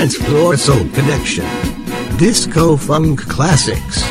Dance Floor Soul Connection. Disco Funk Classics.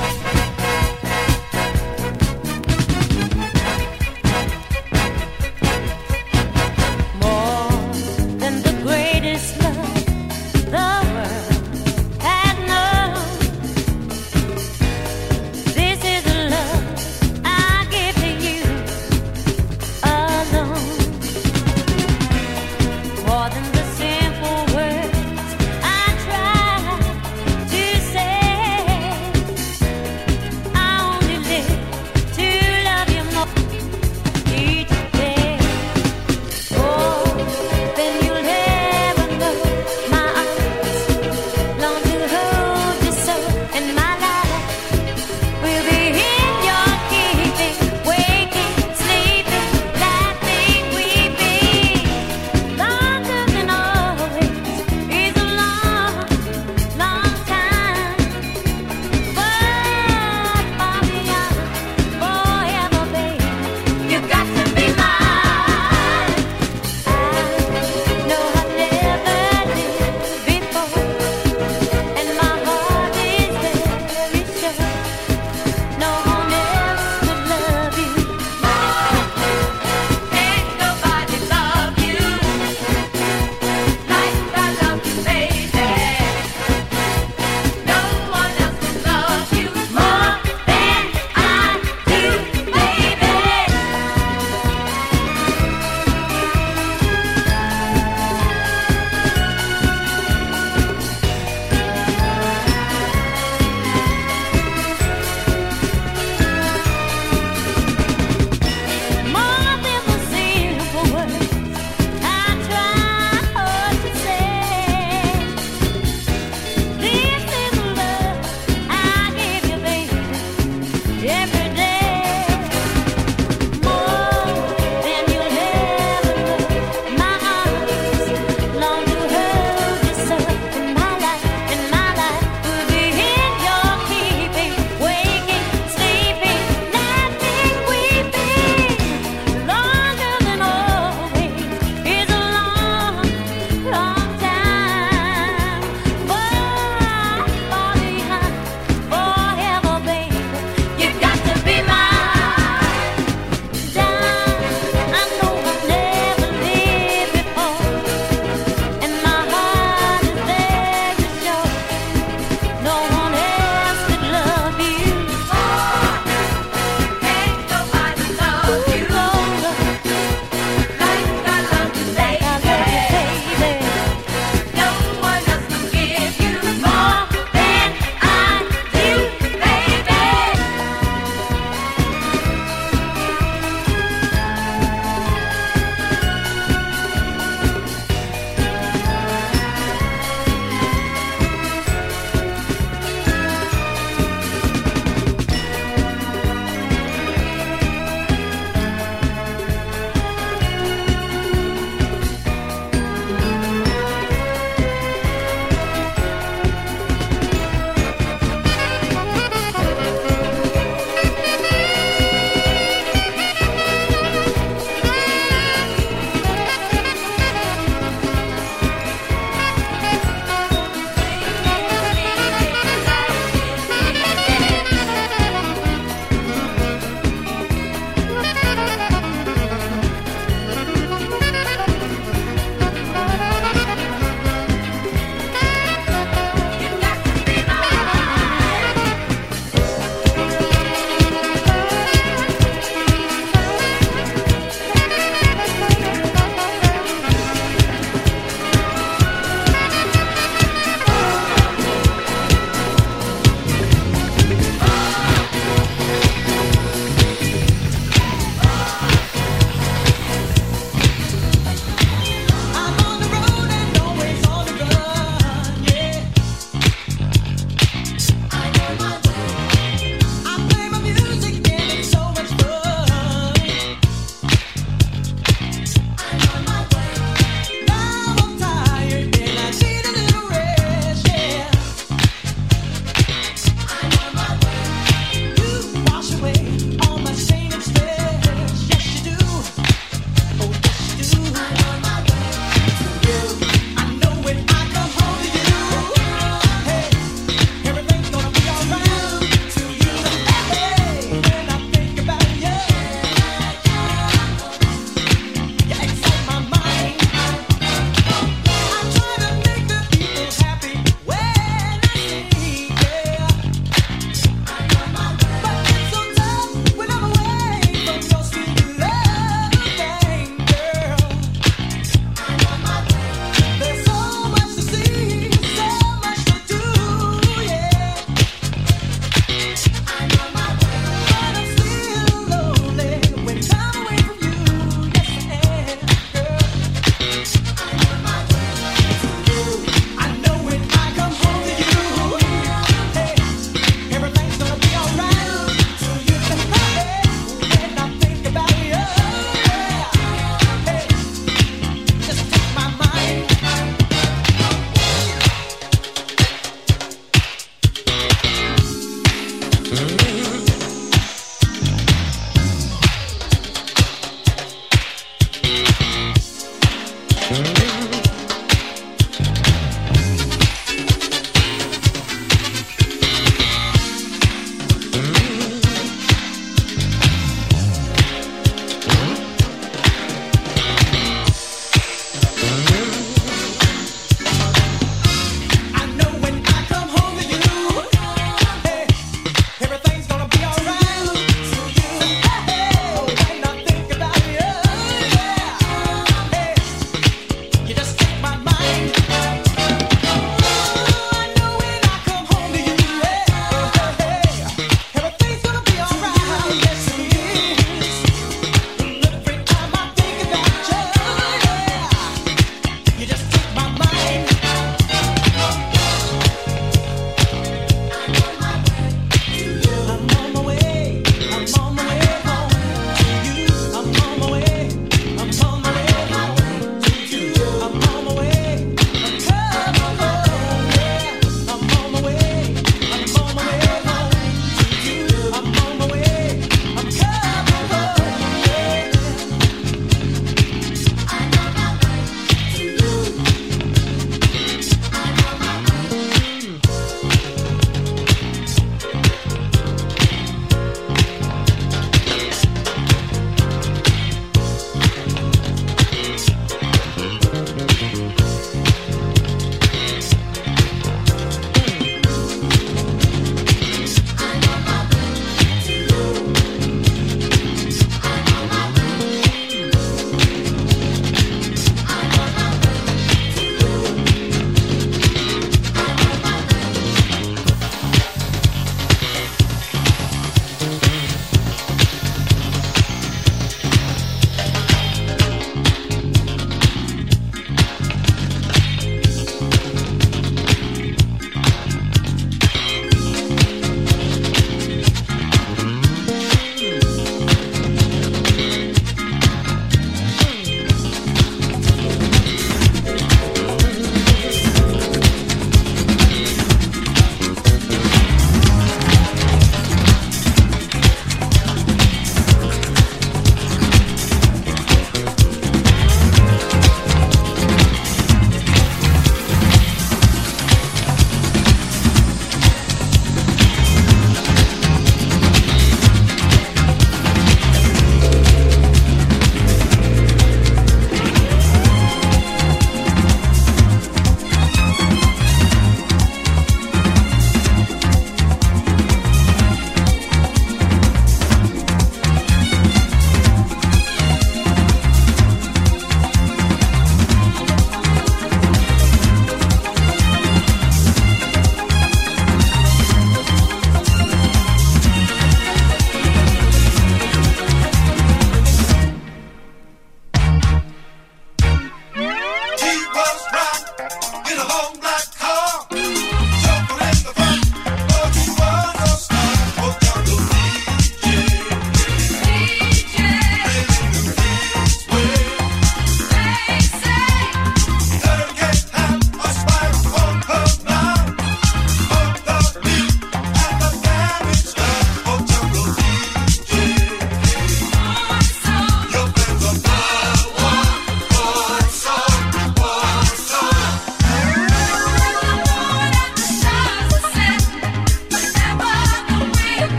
I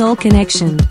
Soul Connection.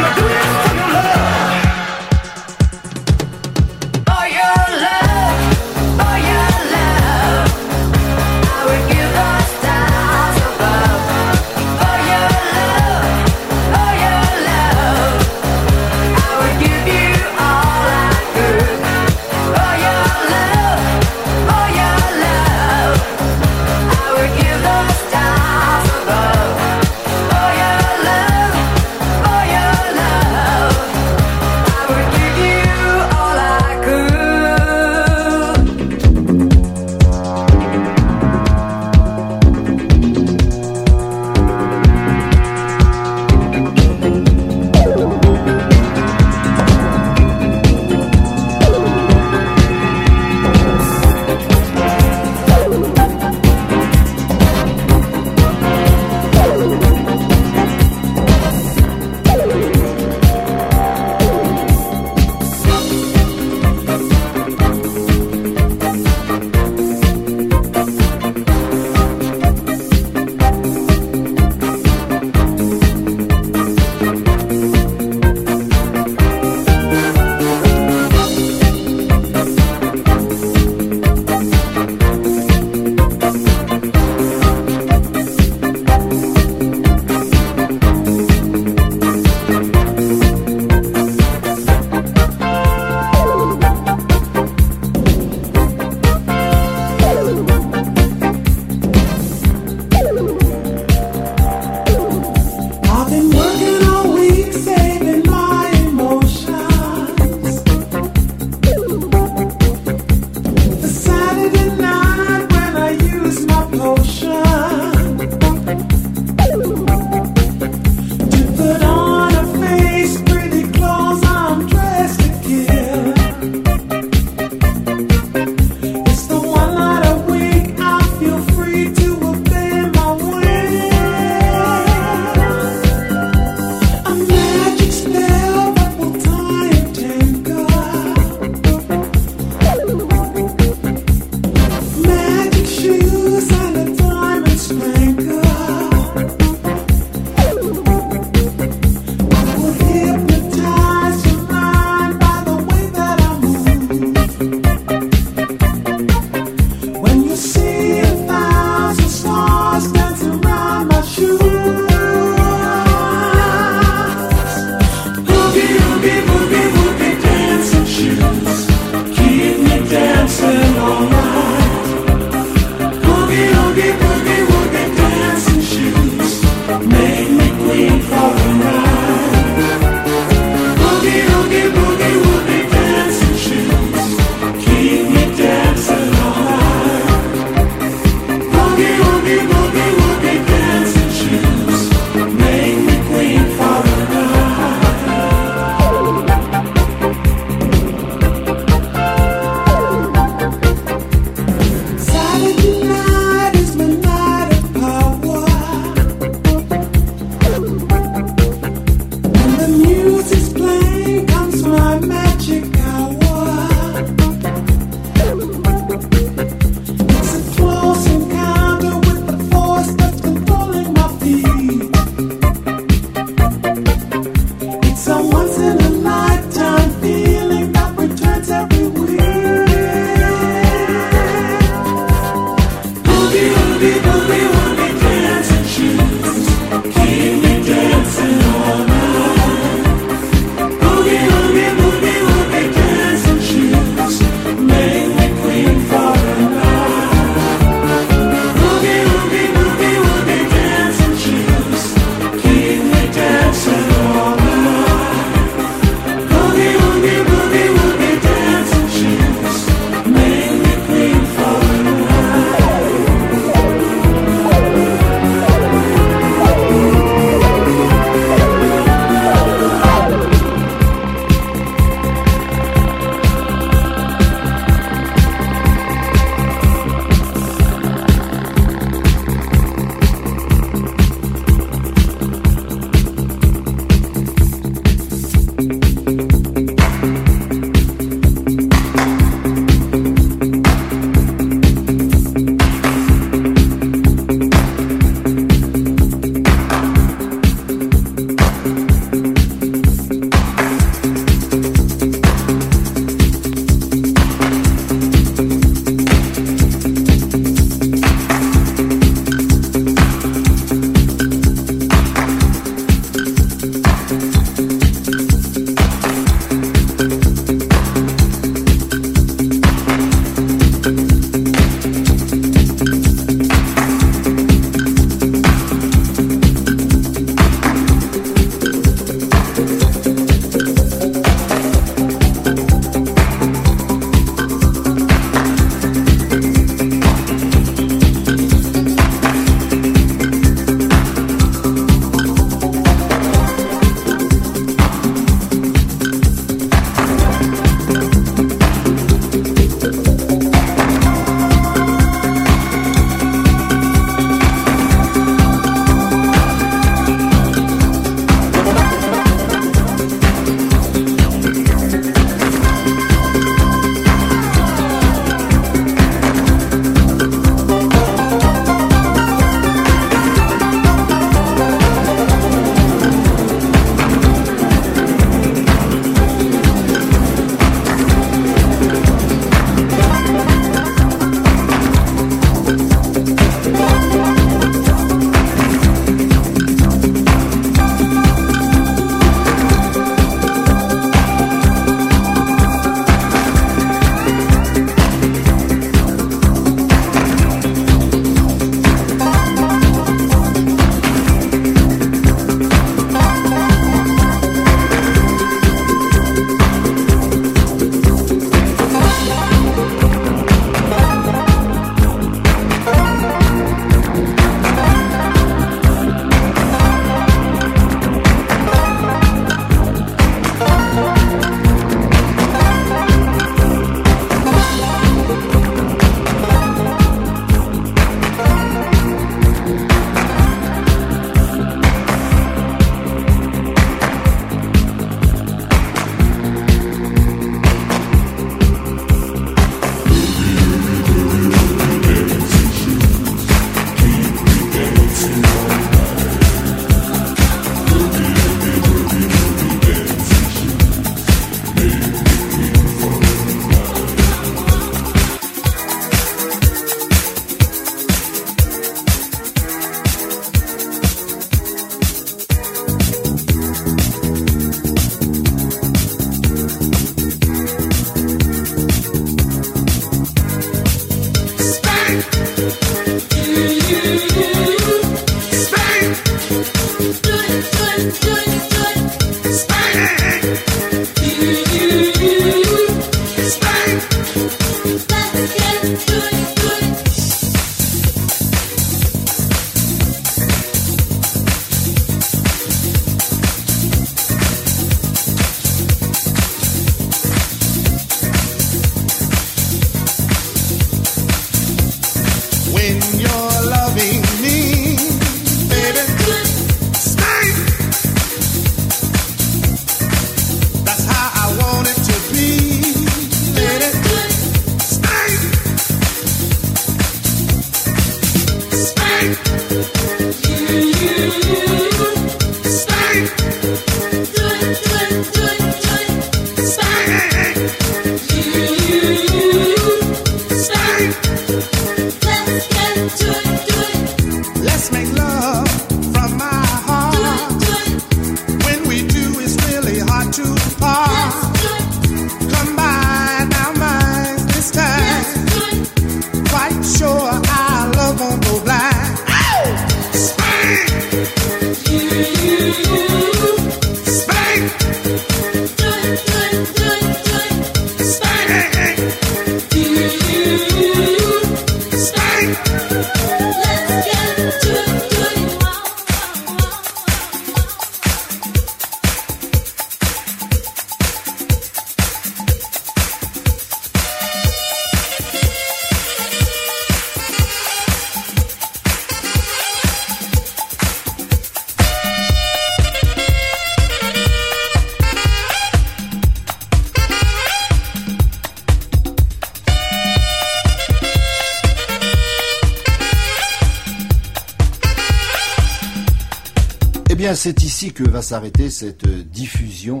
que va s'arrêter cette euh, diffusion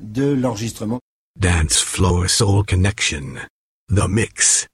de l'enregistrement. Dance Floor Soul Connection. The Mix.